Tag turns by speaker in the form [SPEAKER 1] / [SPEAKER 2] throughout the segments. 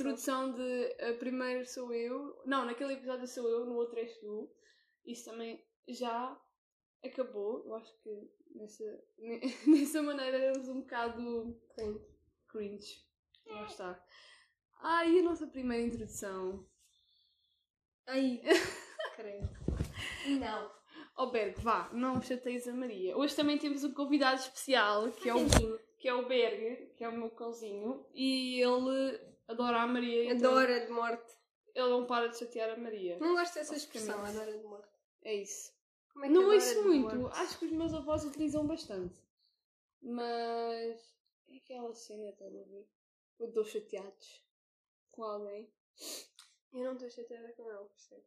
[SPEAKER 1] introdução de a primeiro sou eu. Não, naquele episódio sou eu, no outro és tu. Isso também já acabou. Eu acho que nessa, ne- nessa maneira éramos um bocado
[SPEAKER 2] Cringe.
[SPEAKER 1] cringe. Lá está. Ah, e a nossa primeira introdução?
[SPEAKER 2] Ai, creio. Não.
[SPEAKER 1] Ó Berg, vá, não chateias a Maria. Hoje também temos um convidado especial, que é o, que é o Berg, que é o meu cãozinho, e ele adora a Maria. então
[SPEAKER 2] Adora de morte.
[SPEAKER 1] Ele não para de chatear a Maria.
[SPEAKER 2] Não gosto dessa expressão, adora de morte.
[SPEAKER 1] É isso.
[SPEAKER 2] É
[SPEAKER 1] Não ouço muito,
[SPEAKER 2] morte?
[SPEAKER 1] acho que os meus avós utilizam bastante. Mas é aquela cena, estás a ver? Quando estou chateados com alguém.
[SPEAKER 2] Eu não estou chateada com ele, percebo.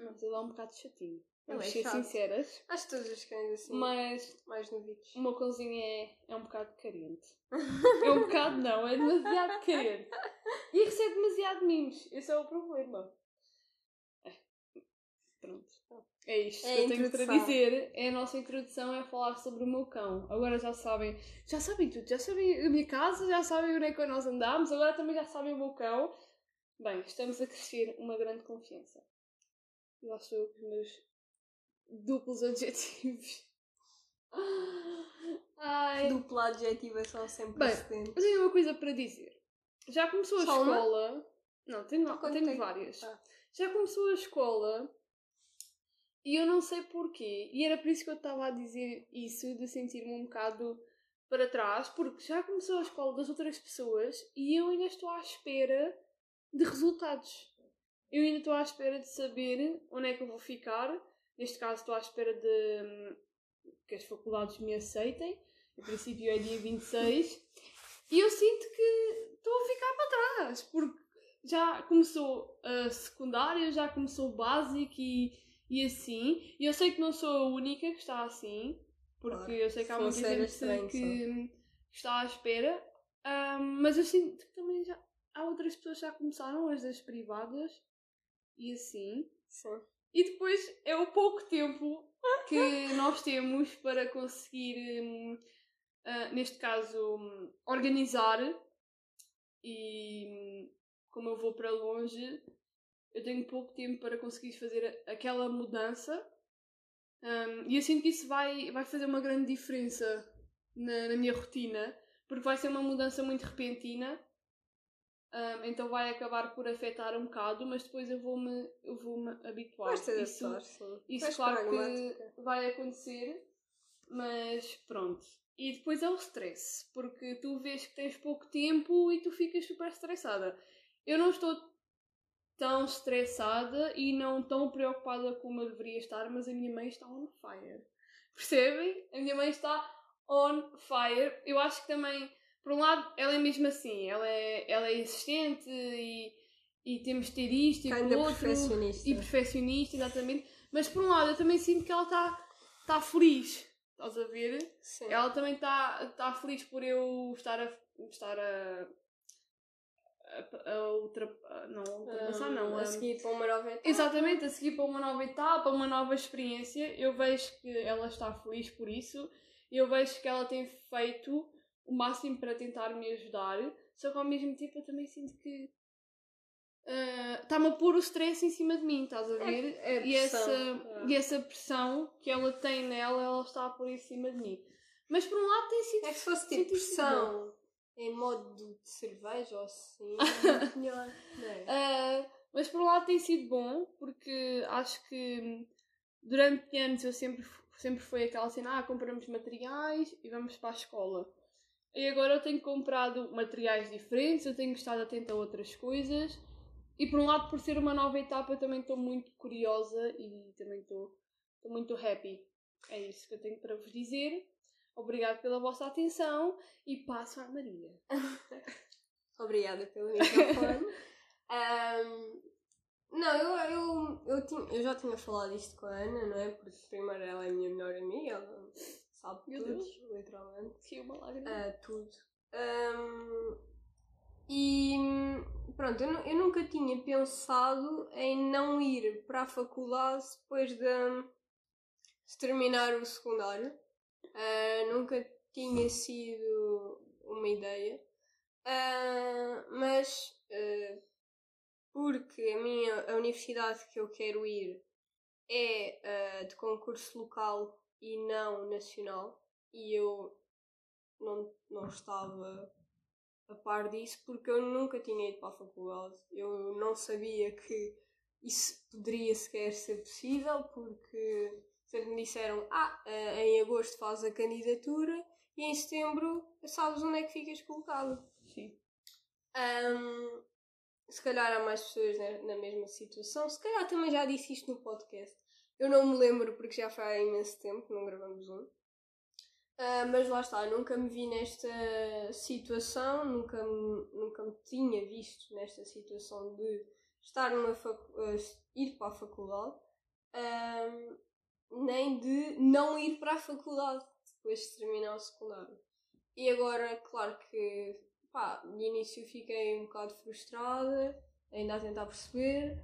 [SPEAKER 1] Mas ele é um bocado chatinho. Vamos
[SPEAKER 2] é
[SPEAKER 1] ser
[SPEAKER 2] chato.
[SPEAKER 1] sinceras.
[SPEAKER 2] Acho que todos os cães assim,
[SPEAKER 1] Mas
[SPEAKER 2] mais novitos.
[SPEAKER 1] o meu cãozinho é, é um bocado carente. É um bocado não, é demasiado carente. E recebe demasiado mimos. Esse é o problema. É. Pronto. É isto
[SPEAKER 2] É
[SPEAKER 1] que eu tenho para dizer. É a nossa introdução é falar sobre o meu cão. Agora já sabem, já sabem tudo. Já sabem a minha casa, já sabem onde é que nós andamos. Agora também já sabem o meu cão. Bem, estamos a crescer uma grande confiança. Lá eu com os meus duplos adjetivos. Ai,
[SPEAKER 2] Dupla adjetivação sem
[SPEAKER 1] Bem,
[SPEAKER 2] precedente.
[SPEAKER 1] eu tenho uma coisa para dizer. Já começou a
[SPEAKER 2] Só uma?
[SPEAKER 1] escola. Não, tenho,
[SPEAKER 2] Não,
[SPEAKER 1] tenho
[SPEAKER 2] tem?
[SPEAKER 1] várias.
[SPEAKER 2] Ah.
[SPEAKER 1] Já começou a escola e eu não sei porquê. E era por isso que eu estava a dizer isso, de sentir-me um bocado para trás, porque já começou a escola das outras pessoas e eu ainda estou à espera de resultados. Eu ainda estou à espera de saber onde é que eu vou ficar. Neste caso, estou à espera de hum, que as faculdades me aceitem. Em princípio, é dia 26. E eu sinto que estou a ficar para trás, porque já começou a secundária, já começou o básico e, e assim. E eu sei que não sou a única que está assim, porque
[SPEAKER 2] Claro.
[SPEAKER 1] eu sei que há muita gente que está à espera. Ahm, mas eu sinto que também já há outras pessoas que já começaram, as das privadas e assim.
[SPEAKER 2] Sim.
[SPEAKER 1] E depois é o pouco tempo que nós temos para conseguir, hum, ah, neste caso, hum, organizar. E hum, como eu vou para longe, eu tenho pouco tempo para conseguir fazer aquela mudança. Hum, e eu sinto que isso vai, vai fazer uma grande diferença na, na minha rotina, porque vai ser uma mudança muito repentina. Hum, então vai acabar por afetar um bocado, mas depois eu vou-me eu vou -me habituar.
[SPEAKER 2] Vais ter
[SPEAKER 1] Isso-
[SPEAKER 2] adaptar,
[SPEAKER 1] isso
[SPEAKER 2] Vais
[SPEAKER 1] claro que vai acontecer, mas pronto. E depois é o stress, porque tu vês que tens pouco tempo e tu ficas super estressada. Eu não estou tão estressada e não tão preocupada como eu deveria estar, mas a minha mãe está on fire. Percebem? A minha mãe está on fire. Eu acho que também, por um lado, ela é mesmo assim, ela é, ela é existente e, e temos de ter isto e
[SPEAKER 2] Ainda
[SPEAKER 1] aquilo outro
[SPEAKER 2] perfeccionista.
[SPEAKER 1] e perfeccionista, exatamente. Mas por um lado eu também sinto que ela está tá feliz. Estás a ver?
[SPEAKER 2] Sim.
[SPEAKER 1] Ela também está tá feliz por eu estar a. estar a. a, a ultra, a- não, a ultrapassar,
[SPEAKER 2] Ah,
[SPEAKER 1] não.
[SPEAKER 2] a
[SPEAKER 1] a-
[SPEAKER 2] seguir para uma nova etapa.
[SPEAKER 1] Exatamente, a seguir para uma nova etapa, uma nova experiência. Eu vejo que ela está feliz por isso. Eu vejo que ela tem feito o máximo para tentar me ajudar. Só que ao mesmo tempo eu também sinto que ah, está-me a pôr o stress em cima de mim, estás a ver?
[SPEAKER 2] é
[SPEAKER 1] e, essa,
[SPEAKER 2] é.
[SPEAKER 1] e essa pressão que ela tem nela, ela está a pôr em cima de mim. Mas por um lado tem sido.
[SPEAKER 2] É que se fosse tipo pressão em modo de cerveja ou assim, é melhor. É?
[SPEAKER 1] Ah, mas por um lado tem sido bom, porque acho que durante anos eu sempre, sempre foi aquela cena, ah, compramos materiais e vamos para a escola. E agora eu tenho comprado materiais diferentes, eu tenho estado atenta a outras coisas. E por um lado, por ser uma nova etapa, eu também estou muito curiosa e também estou muito happy. É isso que eu tenho para vos dizer. Obrigado pela vossa atenção e passo à Maria.
[SPEAKER 2] Obrigada pelo microfone. Ahm, não, eu, eu, eu, tinha- eu já tinha falado isto com a Ana, não é? Porque primeiro ela é a minha melhor amiga, ela sabe
[SPEAKER 1] Meu
[SPEAKER 2] tudo,
[SPEAKER 1] Deus.
[SPEAKER 2] literalmente.
[SPEAKER 1] Que uma lágrima.
[SPEAKER 2] Ah, tudo. Ahm, e pronto, eu, eu nunca tinha pensado em não ir para a faculdade depois de, de terminar o secundário. Ah, nunca tinha sido uma ideia, ah, mas ah, porque a minha a universidade que eu quero ir é de concurso local e não nacional e eu não, não estava a par disso porque eu nunca tinha ido para a faculdade. Eu não sabia que isso poderia sequer ser possível porque sempre me disseram ah, eh, em agosto faz a candidatura e em setembro sabes onde é que ficas colocado.
[SPEAKER 1] Sim.
[SPEAKER 2] Um, se calhar há mais pessoas na, na, mesma situação. Se calhar também já disse isto no podcast. Eu não me lembro porque já foi há imenso tempo, não gravamos um. Uh, mas lá está, nunca me vi nesta situação, nunca me, nunca me tinha visto nesta situação de estar numa uh, ir para a faculdade, uh, nem de não ir para a faculdade depois de terminar o secundário. E agora, claro que pá, de início fiquei um bocado frustrada, ainda a tentar perceber.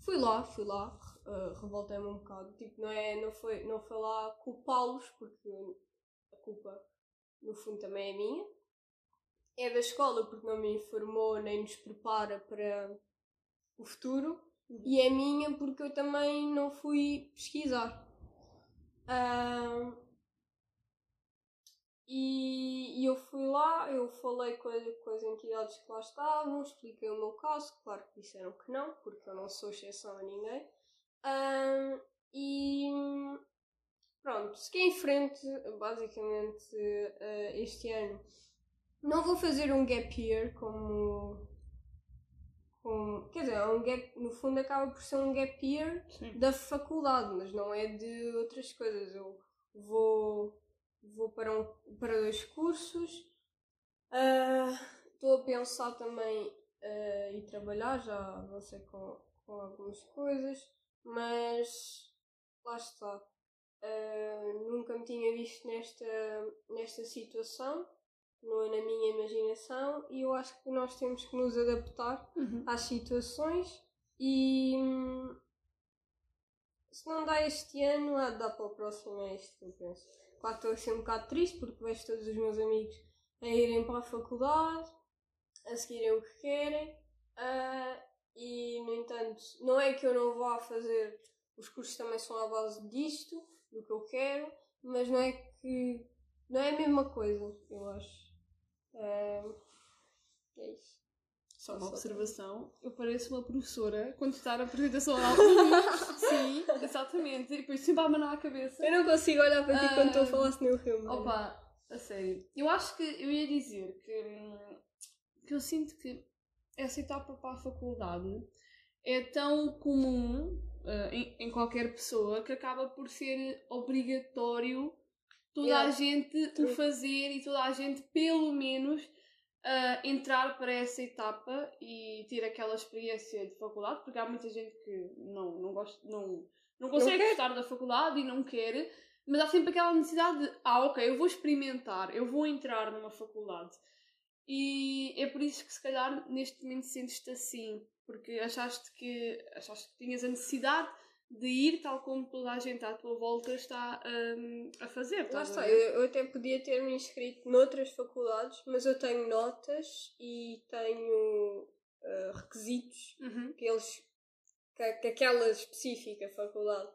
[SPEAKER 2] fui lá, fui lá, uh, revoltei-me um bocado. Tipo, não, é, não, foi, não foi lá culpá-los, porque a culpa, no fundo, também é minha. É da escola, porque não me informou nem nos prepara para o futuro. Uhum. E é minha, porque eu também não fui pesquisar. Uh, e, e, eu fui lá, eu falei com, com as entidades que lá estavam, expliquei o meu caso, claro que disseram que não, porque eu não sou exceção a ninguém. Um, e pronto, segui em frente, basicamente, uh, este ano. Não vou fazer um gap year como. como quer dizer, é um gap, no fundo acaba por ser um gap year Sim. da faculdade, mas não é de outras coisas. Eu vou, vou para, um, para dois cursos. Ah, estou uh, a pensar também uh, trabalhar, já avancei com, com algumas coisas mas lá está. Uh, nunca me tinha visto nesta, nesta situação, não é na minha imaginação, e eu acho que nós temos que nos adaptar uhum. às situações e hum, se não dá este ano, há de dar para o próximo, é isto que eu penso. Claro que estou a ser um bocado triste porque vejo todos os meus amigos a irem para a faculdade, a seguirem o que querem. Uh, e, no entanto, não é que eu não vá fazer, os cursos também são à base disto, do que eu quero, mas não é que. não é a mesma coisa, eu acho. É, é isso.
[SPEAKER 1] Só uma observação, eu pareço uma professora quando está a apresentação oral. Sim, exatamente. E depois sempre a mão a cabeça.
[SPEAKER 2] Eu não consigo olhar para ti quando estou a falar se nem o filme.
[SPEAKER 1] Opa, a sério. Eu acho que eu ia dizer que, hum, que eu sinto que essa etapa para a faculdade é tão comum uh, em, em, qualquer pessoa que acaba por ser obrigatório toda yeah. a gente o fazer e toda a gente, pelo menos, uh, entrar para essa etapa e ter aquela experiência de faculdade, porque há muita gente que não, não, gosta, não, não consegue não gostar da faculdade e não quer, mas há sempre aquela necessidade de, ah, ok, eu vou experimentar, eu vou entrar numa faculdade. E é por isso que se calhar neste momento sentes-te assim, porque achaste que, achaste que tinhas a necessidade de ir tal como toda a gente à tua volta está um, a fazer.
[SPEAKER 2] Lá está, eu, eu, até podia ter me inscrito noutras faculdades, mas eu tenho notas e tenho uh, requisitos
[SPEAKER 1] uhum.
[SPEAKER 2] que eles que, que aquela específica faculdade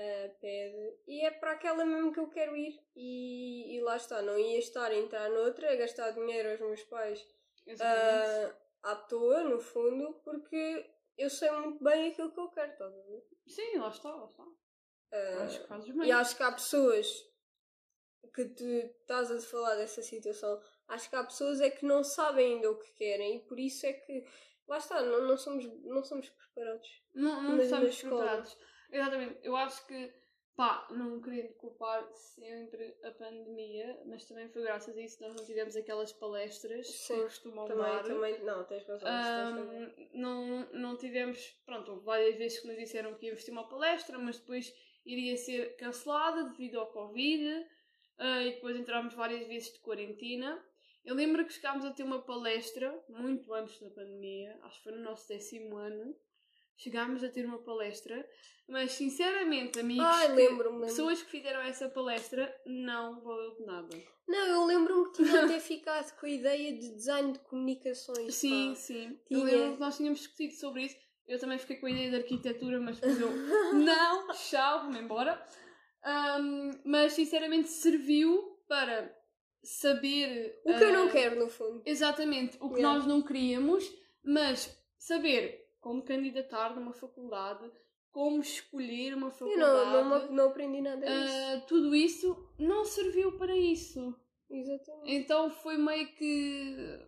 [SPEAKER 2] uh, pede e é para aquela mesmo que eu quero ir e, e lá está, não ia estar a entrar noutra, a gastar dinheiro aos meus pais uh, à toa, no fundo, porque eu sei muito bem aquilo que eu quero, estás a ver?
[SPEAKER 1] Sim, lá está, lá está.
[SPEAKER 2] Uh, acho que fazes bem. E acho que há pessoas que tu estás a falar dessa situação, acho que há pessoas é que não sabem ainda o que querem e por isso é que lá está, não, não, somos, não somos preparados.
[SPEAKER 1] Não, não somos preparados. Exatamente, eu acho que, pá, não querendo culpar sempre a pandemia, mas também foi graças a isso que nós não tivemos aquelas palestras Sim, que costumam
[SPEAKER 2] também, dar. Também, não, tens razão.
[SPEAKER 1] Um, não, não tivemos, pronto, várias vezes que nos disseram que íamos ter uma palestra, mas depois iria ser cancelada devido ao Covid uh, e depois entramos várias vezes de quarentena. Eu lembro que chegámos a ter uma palestra muito antes da pandemia, acho que foi no nosso décimo ano, chegámos a ter uma palestra, mas sinceramente, amigos,
[SPEAKER 2] Ai,
[SPEAKER 1] que-
[SPEAKER 2] lembro-me.
[SPEAKER 1] pessoas que fizeram essa palestra, não valeu de nada.
[SPEAKER 2] Não, eu lembro-me que tinha até ficado com a ideia de design de comunicações.
[SPEAKER 1] Sim,
[SPEAKER 2] pá.
[SPEAKER 1] sim.
[SPEAKER 2] Tinha.
[SPEAKER 1] Eu lembro que nós tínhamos discutido sobre isso. Eu também fiquei com a ideia de arquitetura, mas depois eu, não, tchau, vou-me embora. Ahm, mas sinceramente serviu para saber.
[SPEAKER 2] O que eu não
[SPEAKER 1] ah,
[SPEAKER 2] quero, no fundo.
[SPEAKER 1] Exatamente, o que
[SPEAKER 2] Yeah.
[SPEAKER 1] nós não queríamos, mas saber como candidatar numa faculdade, como escolher uma
[SPEAKER 2] Eu
[SPEAKER 1] faculdade.
[SPEAKER 2] não, não, não aprendi nada disso.
[SPEAKER 1] ah, tudo isso não serviu para isso.
[SPEAKER 2] Exatamente.
[SPEAKER 1] Então foi meio que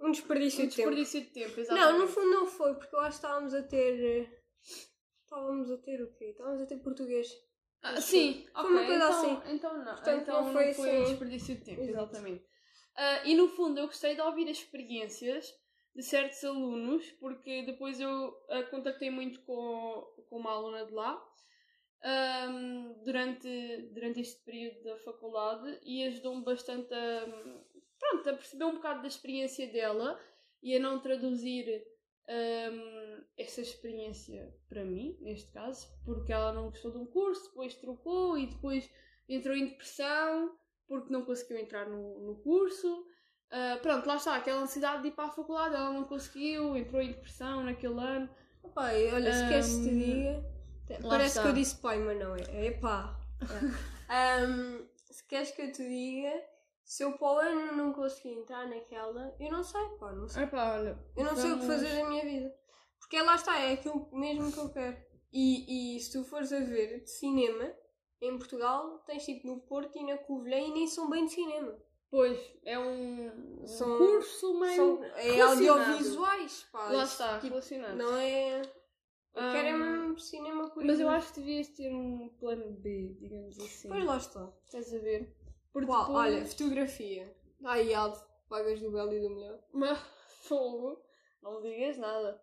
[SPEAKER 2] Um desperdício
[SPEAKER 1] um
[SPEAKER 2] de tempo.
[SPEAKER 1] desperdício de tempo.
[SPEAKER 2] Não,
[SPEAKER 1] exatamente.
[SPEAKER 2] no fundo não foi, porque eu que estávamos a ter. Estávamos a ter o quê? Estávamos a ter português.
[SPEAKER 1] Ah, sim,
[SPEAKER 2] Foi uma coisa
[SPEAKER 1] então,
[SPEAKER 2] assim.
[SPEAKER 1] então não.
[SPEAKER 2] Portanto,
[SPEAKER 1] então
[SPEAKER 2] não
[SPEAKER 1] não
[SPEAKER 2] foi
[SPEAKER 1] foi,
[SPEAKER 2] assim-
[SPEAKER 1] um desperdício de tempo,
[SPEAKER 2] Exato.
[SPEAKER 1] exatamente. Ah, e no fundo eu gostei de ouvir as experiências de certos alunos, porque depois eu ah, contactei muito com, com uma aluna de lá ahm, durante, durante este período da faculdade e ajudou-me bastante a, pronto, a perceber um bocado da experiência dela e a não traduzir ahm, essa experiência para mim, neste caso, porque ela não gostou de um curso, depois trocou e depois entrou em depressão porque não conseguiu entrar no, no curso. Ah, pronto, lá está, aquela necessidade de ir para a faculdade, ela não conseguiu, entrou em depressão naquele ano.
[SPEAKER 2] Pai, olha, se queres que te diga. Parece
[SPEAKER 1] está.
[SPEAKER 2] que eu disse pai, mas não é. É pá. É. Ahm, se queres que eu te diga, se eu para o ano não conseguir entrar naquela, eu não sei, pá, não sei.
[SPEAKER 1] Epá, olha,
[SPEAKER 2] Eu não sei o que
[SPEAKER 1] vamos-
[SPEAKER 2] fazer da minha vida. Porque lá está, é aquilo mesmo que eu quero. E, e se tu fores a ver de cinema, em Portugal, tens tipo no Porto e na Covilhã e nem são bem de cinema.
[SPEAKER 1] Pois, é um, um
[SPEAKER 2] São-
[SPEAKER 1] curso meio.
[SPEAKER 2] São, é audiovisuais, pá.
[SPEAKER 1] Lá está,
[SPEAKER 2] tipo,
[SPEAKER 1] relacionado.
[SPEAKER 2] não é. Eu quero é mesmo cinema por
[SPEAKER 1] Mas eu acho que devias ter um plano B, digamos assim.
[SPEAKER 2] Pois lá está.
[SPEAKER 1] Estás a ver? Porque depois-
[SPEAKER 2] Olha, fotografia. Ai, Aldo, pagas do belo e do melhor.
[SPEAKER 1] Mas fogo, não digas nada.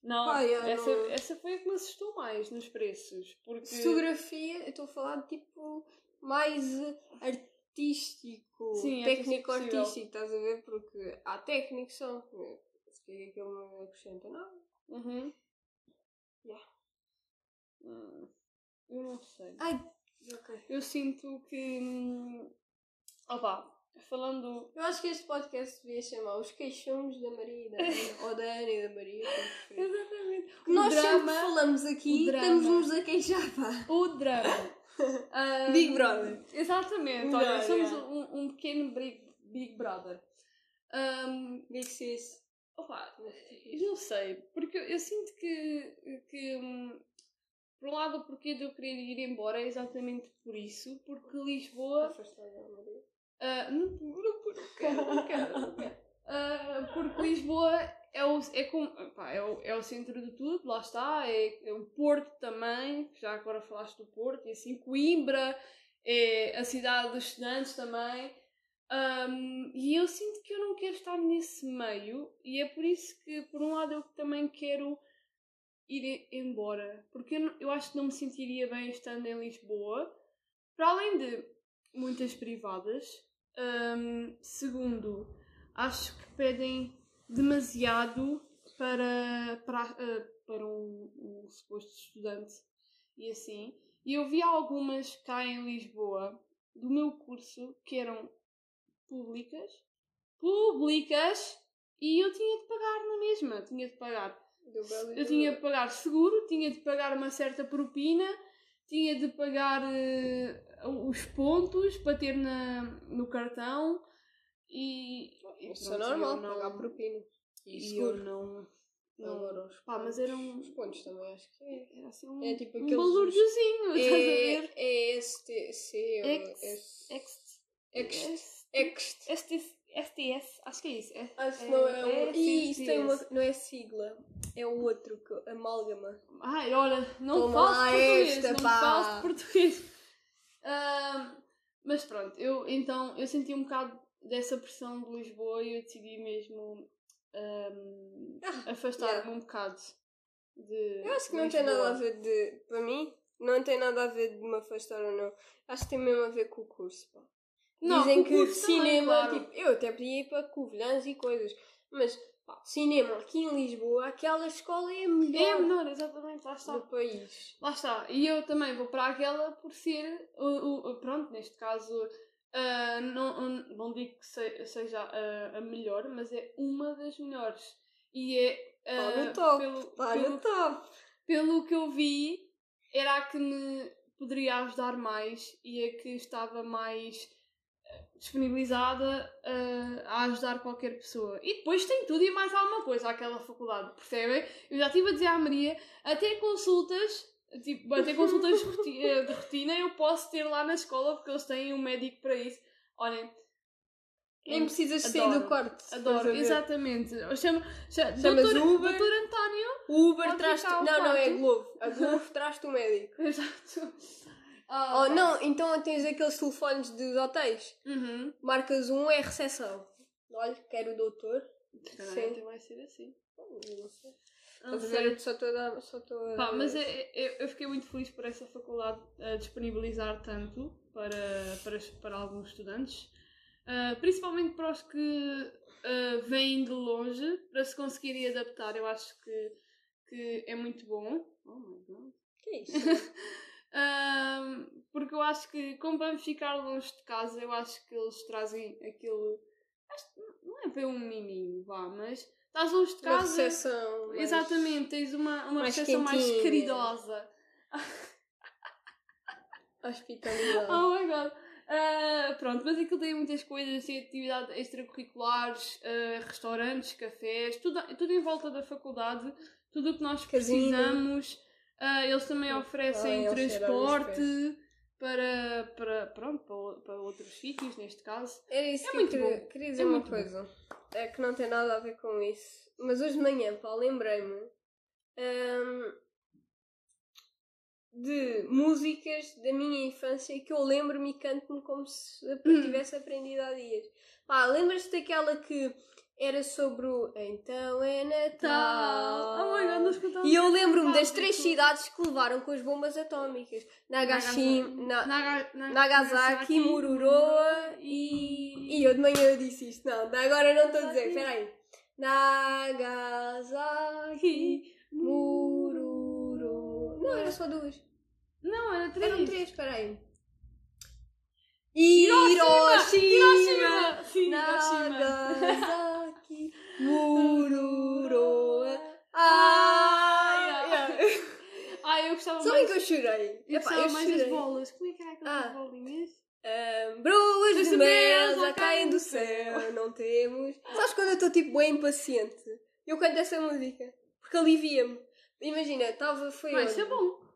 [SPEAKER 1] Não,
[SPEAKER 2] Pá,
[SPEAKER 1] essa,
[SPEAKER 2] não-
[SPEAKER 1] essa foi a que me assustou mais nos preços. Porque.
[SPEAKER 2] Fotografia, eu estou a falar de tipo mais eh, artístico,
[SPEAKER 1] Sim,
[SPEAKER 2] técnico
[SPEAKER 1] artístico
[SPEAKER 2] artístico, estás a ver? Porque há técnicos só. Se que é aquilo não acrescenta nada.
[SPEAKER 1] Uhum.
[SPEAKER 2] Yeah.
[SPEAKER 1] Hum, eu não sei.
[SPEAKER 2] Ai, ok.
[SPEAKER 1] Eu sinto que. Hum, opa, falando.
[SPEAKER 2] Eu acho que este podcast devia chamar Os Queixumes da Maria e da Ana. ou da Ana e da Maria.
[SPEAKER 1] Exatamente.
[SPEAKER 2] Que nós
[SPEAKER 1] o
[SPEAKER 2] sempre
[SPEAKER 1] drama.
[SPEAKER 2] falamos aqui,
[SPEAKER 1] o drama.
[SPEAKER 2] estamos-nos a queixar, pá.
[SPEAKER 1] O drama. Hum,
[SPEAKER 2] Big Brother.
[SPEAKER 1] Exatamente. Olha, somos
[SPEAKER 2] yeah.
[SPEAKER 1] um, um pequeno Big, Big Brother. Hum,
[SPEAKER 2] Big Sis.
[SPEAKER 1] Opa, eu não sei, porque eu sinto que, que hum, por um lado o porquê de eu querer ir embora é exatamente por isso, porque Lisboa. Ah, não, não, não não quero, não quero. Ah, porque Lisboa é o, é, pá, é, o, é o centro de tudo, lá está, é, é o Porto também, já agora falaste do Porto, e assim, Coimbra, é a cidade dos estudantes também. Um, e eu sinto que eu não quero estar nesse meio, e é por isso que, por um lado, eu também quero ir embora, porque eu, eu acho que não me sentiria bem estando em Lisboa, para além de muitas privadas. Um, segundo, acho que pedem demasiado para, para, ah, para um, um suposto estudante e assim. E eu vi algumas cá em Lisboa do meu curso que eram públicas, públicas, e eu tinha de pagar na mesma, tinha de pagar. Eu tinha de pagar seguro, tinha de pagar uma certa propina, tinha de pagar eh, os pontos para ter na, no cartão e. e
[SPEAKER 2] Isso é normal,
[SPEAKER 1] não-
[SPEAKER 2] pagar propina. E
[SPEAKER 1] E
[SPEAKER 2] seguro.
[SPEAKER 1] eu não. não
[SPEAKER 2] Agora os
[SPEAKER 1] pá, mas
[SPEAKER 2] pontos.
[SPEAKER 1] era um.
[SPEAKER 2] Os pontos também acho que é.
[SPEAKER 1] Era assim um,
[SPEAKER 2] É tipo
[SPEAKER 1] um
[SPEAKER 2] aqueles-
[SPEAKER 1] balúrdiozinho, estás a
[SPEAKER 2] É,
[SPEAKER 1] ver?
[SPEAKER 2] é STC ou
[SPEAKER 1] Ex-
[SPEAKER 2] S-
[SPEAKER 1] Ext-
[SPEAKER 2] Ext.
[SPEAKER 1] Ext-
[SPEAKER 2] Ext.
[SPEAKER 1] STS, acho que é isso. É,
[SPEAKER 2] Acho que
[SPEAKER 1] é-
[SPEAKER 2] não é um.
[SPEAKER 1] é
[SPEAKER 2] Ih, isso tem uma.
[SPEAKER 1] STS.
[SPEAKER 2] Não é sigla. É o outro, que, amálgama.
[SPEAKER 1] Ai, olha, não
[SPEAKER 2] Toma
[SPEAKER 1] falo português,
[SPEAKER 2] esta,
[SPEAKER 1] não
[SPEAKER 2] pá.
[SPEAKER 1] falo português. Mas pronto, eu então eu senti um bocado dessa pressão de Lisboa eu decidi mesmo ahm,
[SPEAKER 2] Ah,
[SPEAKER 1] afastar-me
[SPEAKER 2] yeah.
[SPEAKER 1] um bocado de.
[SPEAKER 2] Eu acho que não
[SPEAKER 1] Lisboa.
[SPEAKER 2] tem nada a ver de. Para mim, não tem nada a ver de me afastar ou não. Acho que tem mesmo a ver com o curso, pá.
[SPEAKER 1] Não,
[SPEAKER 2] Dizem que
[SPEAKER 1] curso também,
[SPEAKER 2] cinema,
[SPEAKER 1] claro.
[SPEAKER 2] tipo, eu até podia ir para Covilhãs e coisas, mas pá, cinema aqui em Lisboa, aquela escola é a melhor,
[SPEAKER 1] É menor, exatamente, lá está.
[SPEAKER 2] do país.
[SPEAKER 1] Lá está. E eu também vou para aquela por ser, o- o- pronto, neste caso, ah, não, não digo que se- seja a, a melhor, mas é uma das melhores. E é. Ah,
[SPEAKER 2] no top,
[SPEAKER 1] pelo, pelo,
[SPEAKER 2] top.
[SPEAKER 1] pelo que eu vi, era a que me poderia ajudar mais e a que estava mais disponibilizada eh, a ajudar qualquer pessoa. E depois tem tudo e mais alguma coisa aquela faculdade, percebem? Eu já estive a dizer à Maria, até consultas, tipo, até consultas de eh, rotina eu posso ter lá na escola porque eles têm um médico para isso. Olhem,
[SPEAKER 2] Nem precisas sair do quarto.
[SPEAKER 1] Adoro,
[SPEAKER 2] a
[SPEAKER 1] exatamente. Chama, chama,
[SPEAKER 2] Chamas
[SPEAKER 1] doutor,
[SPEAKER 2] Uber.
[SPEAKER 1] doutor António.
[SPEAKER 2] O Uber traz-te. Não, não, é
[SPEAKER 1] quarto.
[SPEAKER 2] Globo. A Globo traz-te o médico.
[SPEAKER 1] Exato. Ah,
[SPEAKER 2] Oh, não, então tens aqueles telefones dos hotéis.
[SPEAKER 1] Uhum.
[SPEAKER 2] Marcas um, é recepção. Olha, quero o doutor.
[SPEAKER 1] Caralho,
[SPEAKER 2] Sim.
[SPEAKER 1] vai ser assim.
[SPEAKER 2] Não sei.
[SPEAKER 1] Não sei.
[SPEAKER 2] ver? Só estou a dar. Só a-
[SPEAKER 1] Pá, mas é- é- eu fiquei muito feliz por essa faculdade a disponibilizar tanto para, para, para alguns estudantes, Ah, principalmente para os que ah, vêm de longe, para se conseguirem adaptar. Eu acho que, que é muito bom. Oh my god.
[SPEAKER 2] Que é isso?
[SPEAKER 1] Ahm, porque eu acho que, como vamos ficar longe de casa, eu acho que eles trazem aquele. Não é bem um miminho, vá, mas estás longe de
[SPEAKER 2] Uma
[SPEAKER 1] casa.
[SPEAKER 2] recepção. mais-
[SPEAKER 1] Exatamente, tens uma, uma
[SPEAKER 2] mais
[SPEAKER 1] recepção mais
[SPEAKER 2] quentinha.
[SPEAKER 1] caridosa.
[SPEAKER 2] Hospitalidade.
[SPEAKER 1] Oh my god. Ah, pronto, mas aquilo tem muitas coisas, tem atividades extracurriculares, ah, restaurantes, cafés, tudo, tudo em volta da faculdade, tudo o que nós
[SPEAKER 2] Casino.
[SPEAKER 1] precisamos. Ah, eles também oferecem
[SPEAKER 2] Ai,
[SPEAKER 1] transporte para, para, pronto, para, para outros sítios, neste caso.
[SPEAKER 2] Era isso
[SPEAKER 1] É
[SPEAKER 2] que
[SPEAKER 1] muito
[SPEAKER 2] eu queria,
[SPEAKER 1] bom.
[SPEAKER 2] queria dizer
[SPEAKER 1] É
[SPEAKER 2] uma
[SPEAKER 1] muito bom.
[SPEAKER 2] coisa. É que não tem nada a ver com isso. Mas hoje de manhã, pá, lembrei-me hum, de músicas da minha infância que eu lembro-me e canto-me como se eu
[SPEAKER 1] Hum.
[SPEAKER 2] tivesse aprendido há dias. Pá, lembras-te daquela que era sobre o Então é Natal?
[SPEAKER 1] Oh my god, nós
[SPEAKER 2] E eu lembro-me das três cidades que levaram com as bombas atómicas: Nagashima, Na-
[SPEAKER 1] Naga- Na-
[SPEAKER 2] Nagasaki, Mururoa
[SPEAKER 1] e.
[SPEAKER 2] E eu de manhã eu disse isto, não, agora não estou a dizer, peraí. Nagasaki, Mururo. Não, era só duas.
[SPEAKER 1] Não, era três.
[SPEAKER 2] Eram três, peraí.
[SPEAKER 1] Hiroshima!
[SPEAKER 2] Hiroshima,
[SPEAKER 1] Sim, Hiroshima.
[SPEAKER 2] Mururoa. Ai, ai.
[SPEAKER 1] Ah, eu gostava
[SPEAKER 2] Sabem
[SPEAKER 1] mais.
[SPEAKER 2] que eu chorei?
[SPEAKER 1] Eu
[SPEAKER 2] Epá,
[SPEAKER 1] gostava mais das
[SPEAKER 2] chorei.
[SPEAKER 1] bolas. Como é que era aquelas
[SPEAKER 2] Ah.
[SPEAKER 1] bolinhas?
[SPEAKER 2] Ahm, Bruas de mel já caem do céu, não temos. Sabes quando eu estou tipo bem impaciente? Eu canto essa música porque alivia-me. Imagina, estava. Foi
[SPEAKER 1] Vai ser
[SPEAKER 2] onde?
[SPEAKER 1] bom.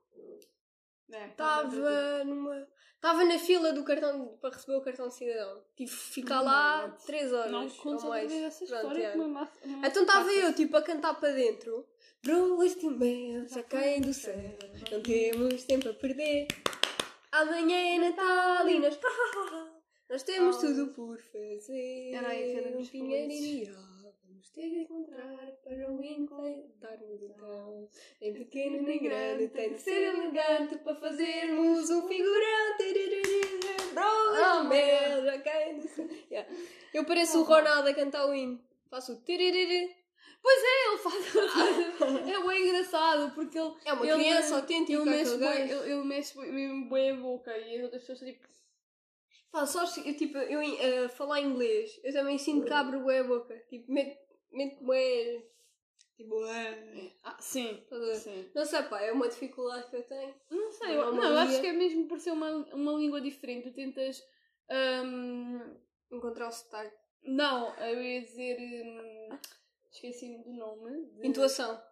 [SPEAKER 1] É,
[SPEAKER 2] Estava numa. Estava na fila do cartão para receber o cartão de cidadão. Tive que ficar
[SPEAKER 1] my
[SPEAKER 2] lá
[SPEAKER 1] God.
[SPEAKER 2] 3 horas.
[SPEAKER 1] Não
[SPEAKER 2] ou
[SPEAKER 1] conto
[SPEAKER 2] mais.
[SPEAKER 1] essa
[SPEAKER 2] Pronto,
[SPEAKER 1] história
[SPEAKER 2] é.
[SPEAKER 1] mata- me mata-
[SPEAKER 2] Então estava eu tipo a cantar para dentro. Bruas de mel já caem do céu. Não temos tempo a perder. Amanhã é Natal e nós. Nós temos
[SPEAKER 1] Oh.
[SPEAKER 2] tudo por fazer.
[SPEAKER 1] Era aí que éramos
[SPEAKER 2] um. Vamos ter que encontrar para o encantarmos então. Nem pequeno nem grande, tem de ser elegante para fazermos um figurão. De do céu. Yeah. Eu pareço o Ronaldo a cantar o hino. Faço o tiririri.
[SPEAKER 1] Ele faz. é bem engraçado porque ele.
[SPEAKER 2] É uma
[SPEAKER 1] ele-
[SPEAKER 2] criança autêntica.
[SPEAKER 1] Ele mexe,
[SPEAKER 2] gajo.
[SPEAKER 1] ele, ele mexe mesmo bem a boca e as outras pessoas tipo.
[SPEAKER 2] Pá, só tipo, eu eh, falar inglês, eu também sinto que abro bué a boca. Tipo, meto, meto bué. Tipo, eh,
[SPEAKER 1] Ah, sim. Sim.
[SPEAKER 2] Não sei, pá, é uma dificuldade que eu tenho.
[SPEAKER 1] Não sei, eu, não, eu acho que é mesmo por ser uma, uma língua diferente. Tu tentas. hum,
[SPEAKER 2] Encontrar o sotaque.
[SPEAKER 1] não, eu ia dizer. hum, Esqueci-me do nome. de-
[SPEAKER 2] Intuação.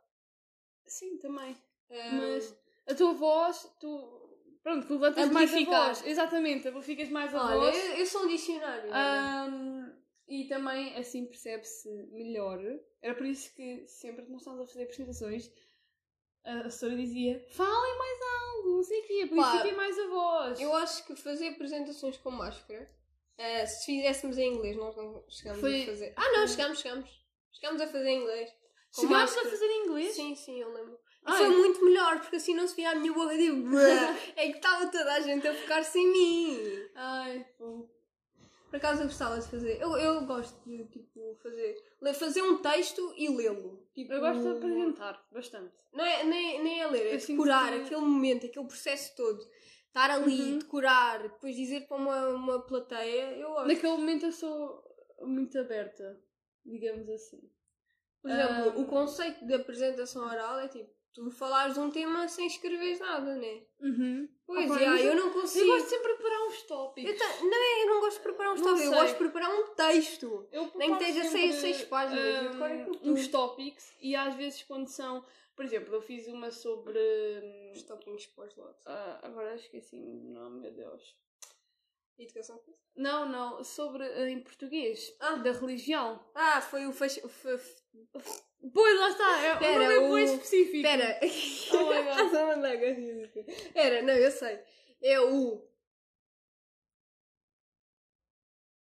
[SPEAKER 1] Sim, também.
[SPEAKER 2] Eh,
[SPEAKER 1] Mas a tua voz, tu. Pronto, tu levantas mais a voz. Exatamente, amplificas mais a
[SPEAKER 2] olha,
[SPEAKER 1] voz.
[SPEAKER 2] eu, eu sou um dicionário. olha.
[SPEAKER 1] E também assim percebe-se melhor. Era por isso que sempre que nós estávamos a fazer apresentações, a assessora dizia: falem mais algo, não sei o quê, amplifiquem mais a voz.
[SPEAKER 2] Eu acho que fazer apresentações com máscara, eh, se fizéssemos em inglês, nós não chegamos
[SPEAKER 1] Foi-
[SPEAKER 2] a fazer. Ah, não, chegamos, chegamos. Chegamos a fazer em inglês.
[SPEAKER 1] Chegaste a fazer em inglês?
[SPEAKER 2] Sim, sim, eu lembro.
[SPEAKER 1] Ai.
[SPEAKER 2] foi muito melhor, porque assim não se via a minha boca de é que estava toda a gente a focar-se em mim.
[SPEAKER 1] Ai, pô.
[SPEAKER 2] Por acaso eu gostava de fazer. Eu, eu gosto de tipo fazer. Fazer um texto e lê-lo. Tipo,
[SPEAKER 1] Eu gosto de apresentar bastante.
[SPEAKER 2] Não é nem, nem é ler, é
[SPEAKER 1] Eu
[SPEAKER 2] decorar
[SPEAKER 1] que-
[SPEAKER 2] aquele momento, aquele processo todo. Estar ali,
[SPEAKER 1] Uhum.
[SPEAKER 2] decorar, depois dizer para uma, uma plateia, eu gosto.
[SPEAKER 1] Naquele momento eu sou muito aberta, digamos assim.
[SPEAKER 2] Por exemplo,
[SPEAKER 1] Ah.
[SPEAKER 2] o conceito de apresentação oral é tipo, tu falares de um tema sem escreveres nada, né?
[SPEAKER 1] Uhum.
[SPEAKER 2] Pois, já,
[SPEAKER 1] mas
[SPEAKER 2] eu
[SPEAKER 1] eu-
[SPEAKER 2] não
[SPEAKER 1] Eu
[SPEAKER 2] consigo.
[SPEAKER 1] gosto sempre de preparar uns tópicos.
[SPEAKER 2] Eu não é, eu gosto de preparar um
[SPEAKER 1] Não
[SPEAKER 2] tópico, eu gosto de preparar um texto.
[SPEAKER 1] Eu
[SPEAKER 2] Nem que esteja seis- seis páginas, tudo.
[SPEAKER 1] uns tópicos e às vezes quando são, por exemplo, eu fiz uma sobre hum,
[SPEAKER 2] Os tópicos para os lados.
[SPEAKER 1] ah, agora esqueci o nome, meu Deus.
[SPEAKER 2] Educação física.
[SPEAKER 1] Não, não, sobre ah, em português,
[SPEAKER 2] Ah.
[SPEAKER 1] da religião.
[SPEAKER 2] Ah, foi o faz... f-
[SPEAKER 1] Pois lá está, é
[SPEAKER 2] Espera,
[SPEAKER 1] um nome
[SPEAKER 2] o-
[SPEAKER 1] específico.
[SPEAKER 2] Espera.
[SPEAKER 1] Oh my God.
[SPEAKER 2] Era, não, eu sei. É o...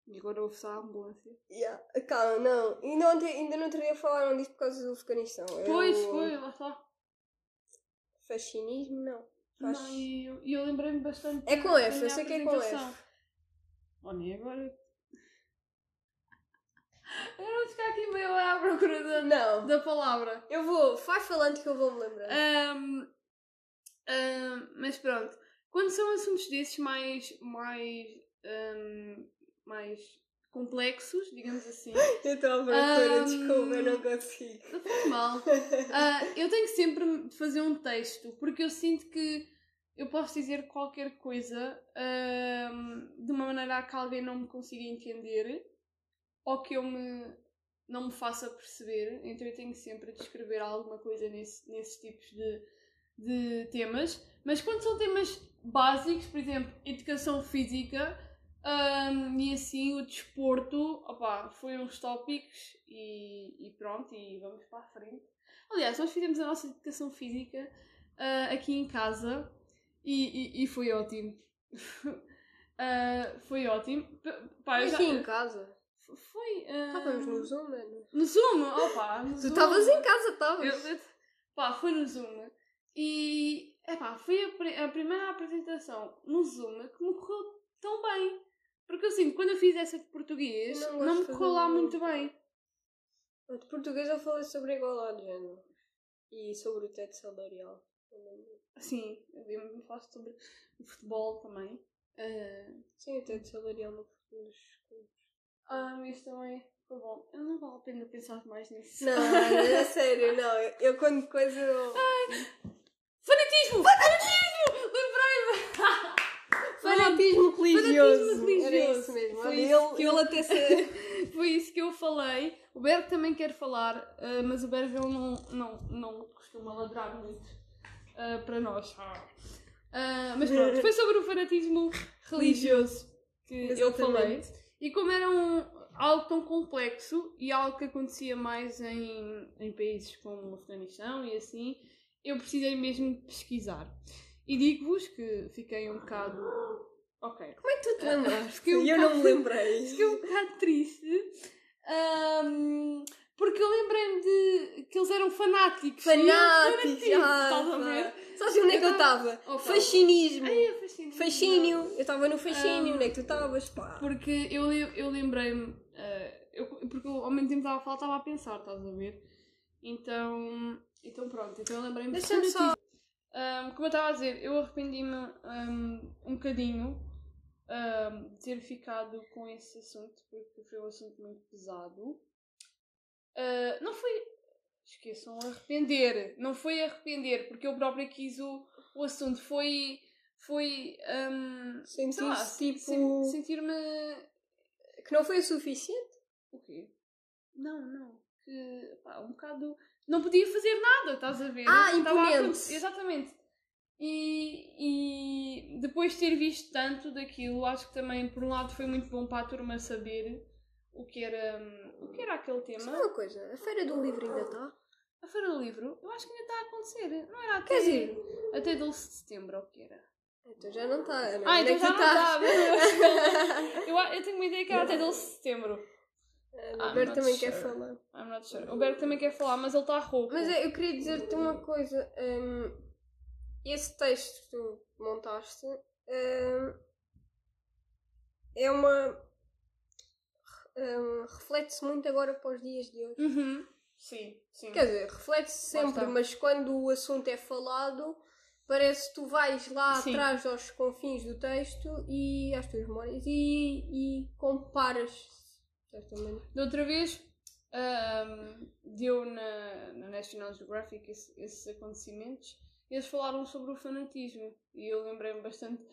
[SPEAKER 1] E agora ouve-se a ambulância.
[SPEAKER 2] Yeah. Calma, não. Ainda, ontem, ainda não teria falaram disso por causa do Afeganistão.
[SPEAKER 1] Pois,
[SPEAKER 2] o
[SPEAKER 1] foi, lá está.
[SPEAKER 2] Fascinismo, não. Faz-
[SPEAKER 1] Não, e eu, eu lembrei-me bastante.
[SPEAKER 2] É com F, eu sei que é com. F.
[SPEAKER 1] Olha, e agora. Eu não ficar aqui meio à procura da,
[SPEAKER 2] Não.
[SPEAKER 1] da palavra.
[SPEAKER 2] Eu vou, vai falando que eu vou me lembrar.
[SPEAKER 1] Ahm, ahm, mas pronto, quando são assuntos desses mais, mais, ahm, mais complexos, digamos assim,
[SPEAKER 2] eu estou à procura,
[SPEAKER 1] Ahm.
[SPEAKER 2] desculpa, eu não consigo.
[SPEAKER 1] não faz mal. Ah, eu tenho sempre de fazer um texto, porque eu sinto que eu posso dizer qualquer coisa ahm, de uma maneira a que alguém não me consiga entender ou que eu me, não me faça perceber. Então eu tenho sempre de escrever alguma coisa nesse, nesses tipos de, de temas. Mas quando são temas básicos, por exemplo, educação física ahm, e assim o desporto, opá, foi uns tópicos e, e pronto, e vamos para a frente. Aliás, nós fizemos a nossa educação física ah, aqui em casa e, e, e foi ótimo. Ah, foi ótimo. P- Pá, já-
[SPEAKER 2] Aqui em casa.
[SPEAKER 1] Foi. ah,
[SPEAKER 2] Estávamos no Zoom, mano.
[SPEAKER 1] No Zoom, opa! no
[SPEAKER 2] Tu estavas em casa, estavas.
[SPEAKER 1] Eu- pá, foi no Zoom. E. Epá, foi a, a primeira apresentação no Zoom que me correu tão bem. Porque eu sinto, quando eu fiz essa de português,
[SPEAKER 2] não
[SPEAKER 1] não, me correu lá
[SPEAKER 2] muito.
[SPEAKER 1] bem.
[SPEAKER 2] De português eu falei sobre a igualdade de género. E sobre o teto salarial.
[SPEAKER 1] Sim, eu lembro-me falaste sobre o futebol também. Ah,
[SPEAKER 2] Sim, o teto salarial no nos clubes.
[SPEAKER 1] Ah, mas também foi bom. Eu não vale a pena pensar mais nisso.
[SPEAKER 2] Não, é sério, não. Eu, eu quando coisa. Eu...
[SPEAKER 1] Fanatismo! Fanatismo!
[SPEAKER 2] Fanatismo religioso.
[SPEAKER 1] Fanatismo religioso.
[SPEAKER 2] Isso mesmo.
[SPEAKER 1] Foi isso
[SPEAKER 2] ele,
[SPEAKER 1] que
[SPEAKER 2] ele até se.
[SPEAKER 1] Foi isso que eu falei. O Berg também quer falar, ah, mas o Berg ele não, não, não costuma ladrar muito ah, para nós. Ah, mas pronto, foi sobre o fanatismo religioso que eu falei.
[SPEAKER 2] Exatamente.
[SPEAKER 1] E como era um, algo tão complexo e algo que acontecia mais em, em países como o Afeganistão e assim, eu precisei mesmo pesquisar. E digo-vos que fiquei um bocado. Ok.
[SPEAKER 2] Como é que tu te lembraste?
[SPEAKER 1] Um
[SPEAKER 2] E eu não me lembrei.
[SPEAKER 1] Fiquei um bocado triste. ahm, porque eu lembrei-me de que eles eram fanáticos.
[SPEAKER 2] Fanáticos! Ah? Sabes onde é que eu estava?
[SPEAKER 1] Opa.
[SPEAKER 2] Fascinismo.
[SPEAKER 1] Ai, é.
[SPEAKER 2] Fascínio. Eu estava no fascínio.
[SPEAKER 1] Ah.
[SPEAKER 2] Onde é que tu estavas?
[SPEAKER 1] Porque eu, eu lembrei-me. eh, eu- porque eu, ao mesmo tempo estava a falar, estava a pensar, estás a ver? Então. Então pronto, então eu lembrei-me de
[SPEAKER 2] Deixa-me só-
[SPEAKER 1] Ahm, como eu estava a dizer, eu arrependi-me ahm, um bocadinho ahm, de ter ficado com esse assunto, porque foi um assunto muito pesado. Ah, não foi. Esqueçam, arrepender. Não foi arrepender, porque eu própria quis o, o assunto. Foi. Foi. ahm, sei lá,
[SPEAKER 2] Sentiste
[SPEAKER 1] se-
[SPEAKER 2] tipo.
[SPEAKER 1] se- sentir-me.
[SPEAKER 2] Que não foi o suficiente?
[SPEAKER 1] O quê? Não, não. Que. Pá, um bocado. Não podia fazer nada, estás a ver?
[SPEAKER 2] Ah, imponente.
[SPEAKER 1] Exatamente. E, e depois de ter visto tanto daquilo, acho que também, por um lado, foi muito bom para a turma saber o que era, o que era aquele
[SPEAKER 2] Só
[SPEAKER 1] tema.
[SPEAKER 2] uma coisa. A Feira do Livro ainda está?
[SPEAKER 1] A Feira do Livro, eu acho que ainda está a acontecer. Não era até,
[SPEAKER 2] Quer dizer...
[SPEAKER 1] até 12 de setembro, ou o que era?
[SPEAKER 2] Então já não está. Ana.
[SPEAKER 1] Ah,
[SPEAKER 2] é
[SPEAKER 1] então já não está. Eu, eu tenho uma ideia que era até 12 de setembro.
[SPEAKER 2] O
[SPEAKER 1] not
[SPEAKER 2] também
[SPEAKER 1] sure.
[SPEAKER 2] quer falar.
[SPEAKER 1] I'm not sure. O Berg também quer falar, mas ele está rouco.
[SPEAKER 2] Mas eu queria dizer-te uma coisa. hum, esse texto que tu montaste hum, é uma. hum, reflete-se muito agora para os dias de hoje.
[SPEAKER 1] Uhum. Sim, sim.
[SPEAKER 2] Quer dizer, reflete-se sempre, mas quando o assunto é falado, parece que tu vais lá
[SPEAKER 1] Sim.
[SPEAKER 2] atrás aos confins do texto e às tuas memórias e, e comparas, certamente.
[SPEAKER 1] Da outra vez ahm, deu na, na National Geographic esse- esses acontecimentos e eles falaram sobre o fanatismo e eu lembrei-me bastante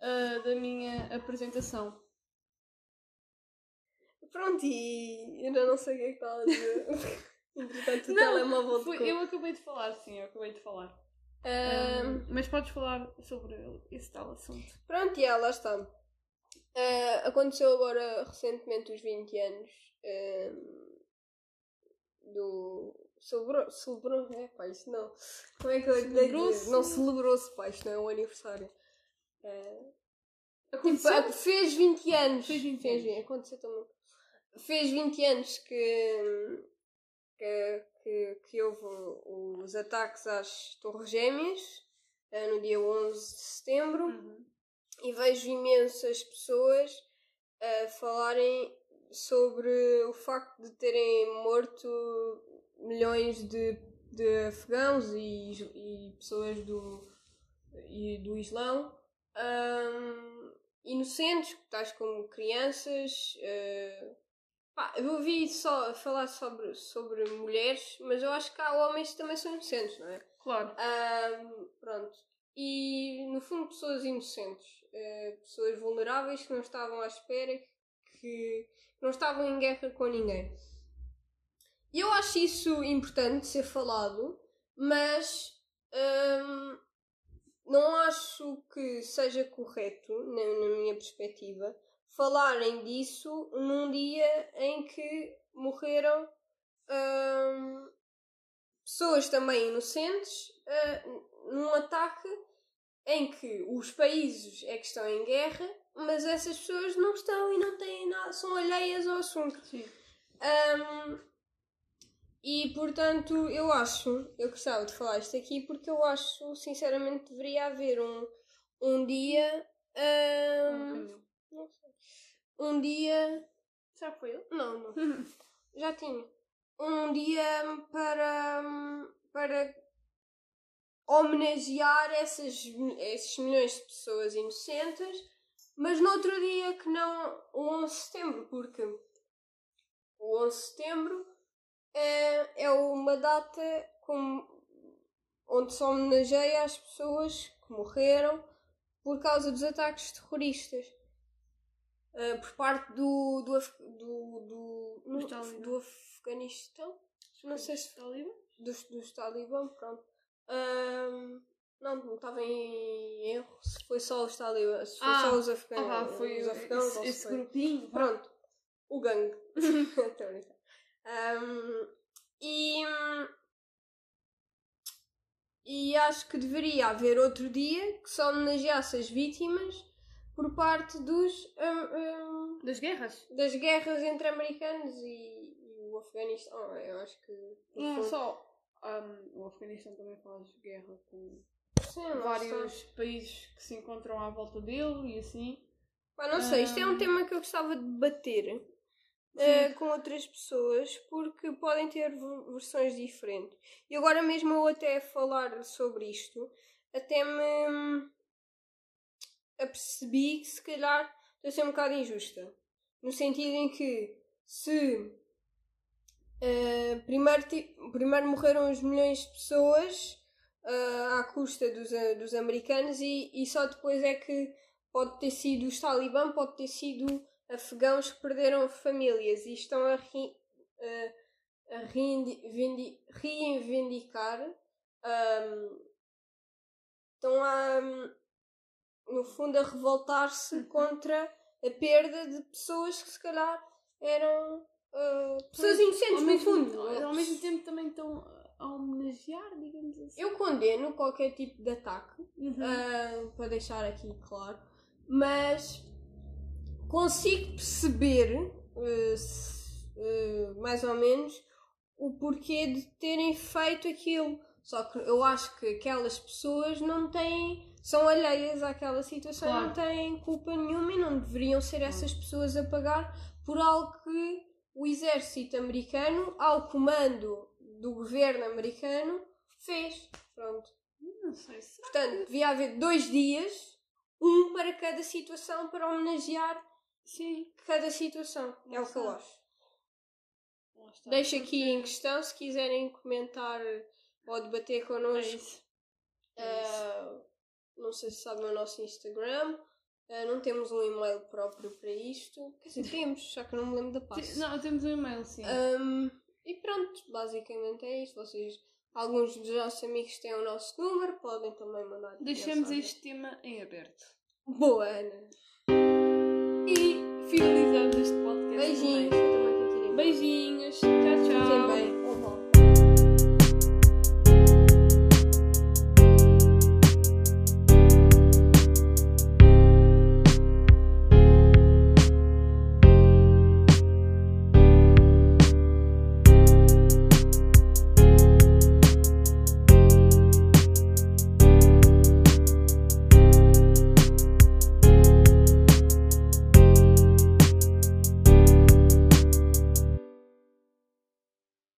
[SPEAKER 1] ah, da minha apresentação.
[SPEAKER 2] Pronto, e ainda não sei o que é que estava a dizer. Entretanto, o
[SPEAKER 1] Não,
[SPEAKER 2] telemóvel
[SPEAKER 1] Foi- eu acabei de falar, sim, eu acabei de falar.
[SPEAKER 2] Ahm,
[SPEAKER 1] mas podes falar sobre esse tal assunto.
[SPEAKER 2] Pronto, e lá está. Ah, aconteceu agora recentemente os 20 anos ahm, do. Celebrou. Celebrou. É pá, isso não. Como é que eu?
[SPEAKER 1] Celebrou-se?
[SPEAKER 2] Não celebrou-se, pá, isto não é um aniversário. Ah, tipo,
[SPEAKER 1] Aconteceu?
[SPEAKER 2] ah, fez 20 anos.
[SPEAKER 1] Fez 20 anos.
[SPEAKER 2] Aconteceu também. Fez 20 anos que. que, que, que houve os ataques às Torres Gêmeas ah, no dia 11 de setembro
[SPEAKER 1] Uhum.
[SPEAKER 2] E vejo imensas pessoas a falarem sobre o facto de terem morto milhões de, de afegãos e, e pessoas do, e do Islão ahm, inocentes, tais como crianças. ah, pá, eu ouvi só falar sobre, sobre mulheres, mas eu acho que há homens que também são inocentes, não é?
[SPEAKER 1] Claro.
[SPEAKER 2] Ahm, pronto. E no fundo pessoas inocentes, eh, pessoas vulneráveis que não estavam à espera, que não estavam em guerra com ninguém. E eu acho isso importante ser falado, mas ahm, não acho que seja correto, na, na minha perspectiva, falarem disso num dia em que morreram ahm, pessoas também inocentes ah, num ataque em que os países é que estão em guerra, mas essas pessoas não estão e não têm nada, são alheias ao assunto.
[SPEAKER 1] Sim.
[SPEAKER 2] Ahm, e portanto, eu acho, eu gostava de falar isto aqui porque eu acho, sinceramente, deveria haver um, um dia.
[SPEAKER 1] Não,
[SPEAKER 2] sei. Um dia.
[SPEAKER 1] Já foi ele?
[SPEAKER 2] Não, não. Já tinha. Um dia para. para homenagear essas, esses milhões de pessoas inocentes, mas noutro dia que não o 11 de setembro, porque o 11 de setembro é, é uma data com, onde se homenageia as pessoas que morreram por causa dos ataques terroristas. eh, por parte do do, Af- do, do,
[SPEAKER 1] talibãs.
[SPEAKER 2] do Afeganistão não sei se
[SPEAKER 1] Talibã?
[SPEAKER 2] dos, dos talibã, pronto. Ahm, não, não estava em erro. Se foi só os talibã, se foi
[SPEAKER 1] Ah,
[SPEAKER 2] só os afegãos.
[SPEAKER 1] Ah, foi
[SPEAKER 2] os afegãos
[SPEAKER 1] esse, esse grupinho.
[SPEAKER 2] Pronto, o gangue. Ahm, e, e acho que deveria haver outro dia que só homenageasse as vítimas por parte dos, ahm, ahm,
[SPEAKER 1] Das guerras?
[SPEAKER 2] das guerras entre americanos e, e o Afeganistão. Eu acho que. fundo-
[SPEAKER 1] só. Ahm, o Afeganistão também faz guerra com
[SPEAKER 2] Sim, sei.
[SPEAKER 1] vários países que se encontram à volta dele e assim.
[SPEAKER 2] Pá, não sei, isto é um tema que eu gostava de debater eh, com outras pessoas porque podem ter versões diferentes. E agora mesmo eu até falar sobre isto, até me apercebi que se calhar estou a ser um bocado injusta. No sentido em que se eh, primeiro, primeiro morreram os milhões de pessoas ah, à custa dos, ah, dos americanos e, e só depois é que pode ter sido os talibã, pode ter sido afegãos que perderam famílias e estão a, ri- a- a reivindicar ahm, estão a no fundo a revoltar-se contra a perda de pessoas que se calhar eram ah, pessoas inocentes
[SPEAKER 1] ao
[SPEAKER 2] no fundo
[SPEAKER 1] Ao mesmo tempo também estão a homenagear, digamos assim.
[SPEAKER 2] eu condeno qualquer tipo de ataque
[SPEAKER 1] Uhum.
[SPEAKER 2] ah, para deixar aqui claro, mas consigo perceber ah, mais ou menos o porquê de terem feito aquilo. Só que eu acho que aquelas pessoas não têm são alheias àquela situação e não
[SPEAKER 1] Claro.
[SPEAKER 2] têm culpa nenhuma e não deveriam ser essas pessoas a pagar por algo que o exército americano, ao comando do governo americano, fez. Pronto.
[SPEAKER 1] Não sei se.
[SPEAKER 2] Portanto, devia haver dois dias, um para cada situação, para homenagear
[SPEAKER 1] Sim.
[SPEAKER 2] cada situação. É o que eu acho. Deixo aqui em questão, se quiserem comentar ou debater
[SPEAKER 1] É
[SPEAKER 2] connosco.
[SPEAKER 1] isso. É isso.
[SPEAKER 2] Ah, não sei se sabem o nosso Instagram. Ah, não temos um e-mail próprio para isto. Quer dizer, temos, só que não me lembro da pasta.
[SPEAKER 1] Não, temos um e-mail, sim.
[SPEAKER 2] Um, e pronto, basicamente é isto. Vocês, alguns dos nossos amigos têm o nosso número, podem também mandar.
[SPEAKER 1] Deixamos este tema em aberto.
[SPEAKER 2] Boa, Ana!
[SPEAKER 1] E finalizamos este podcast. Beijinhos. Beijinhos, tchau, tchau. Fiquem bem.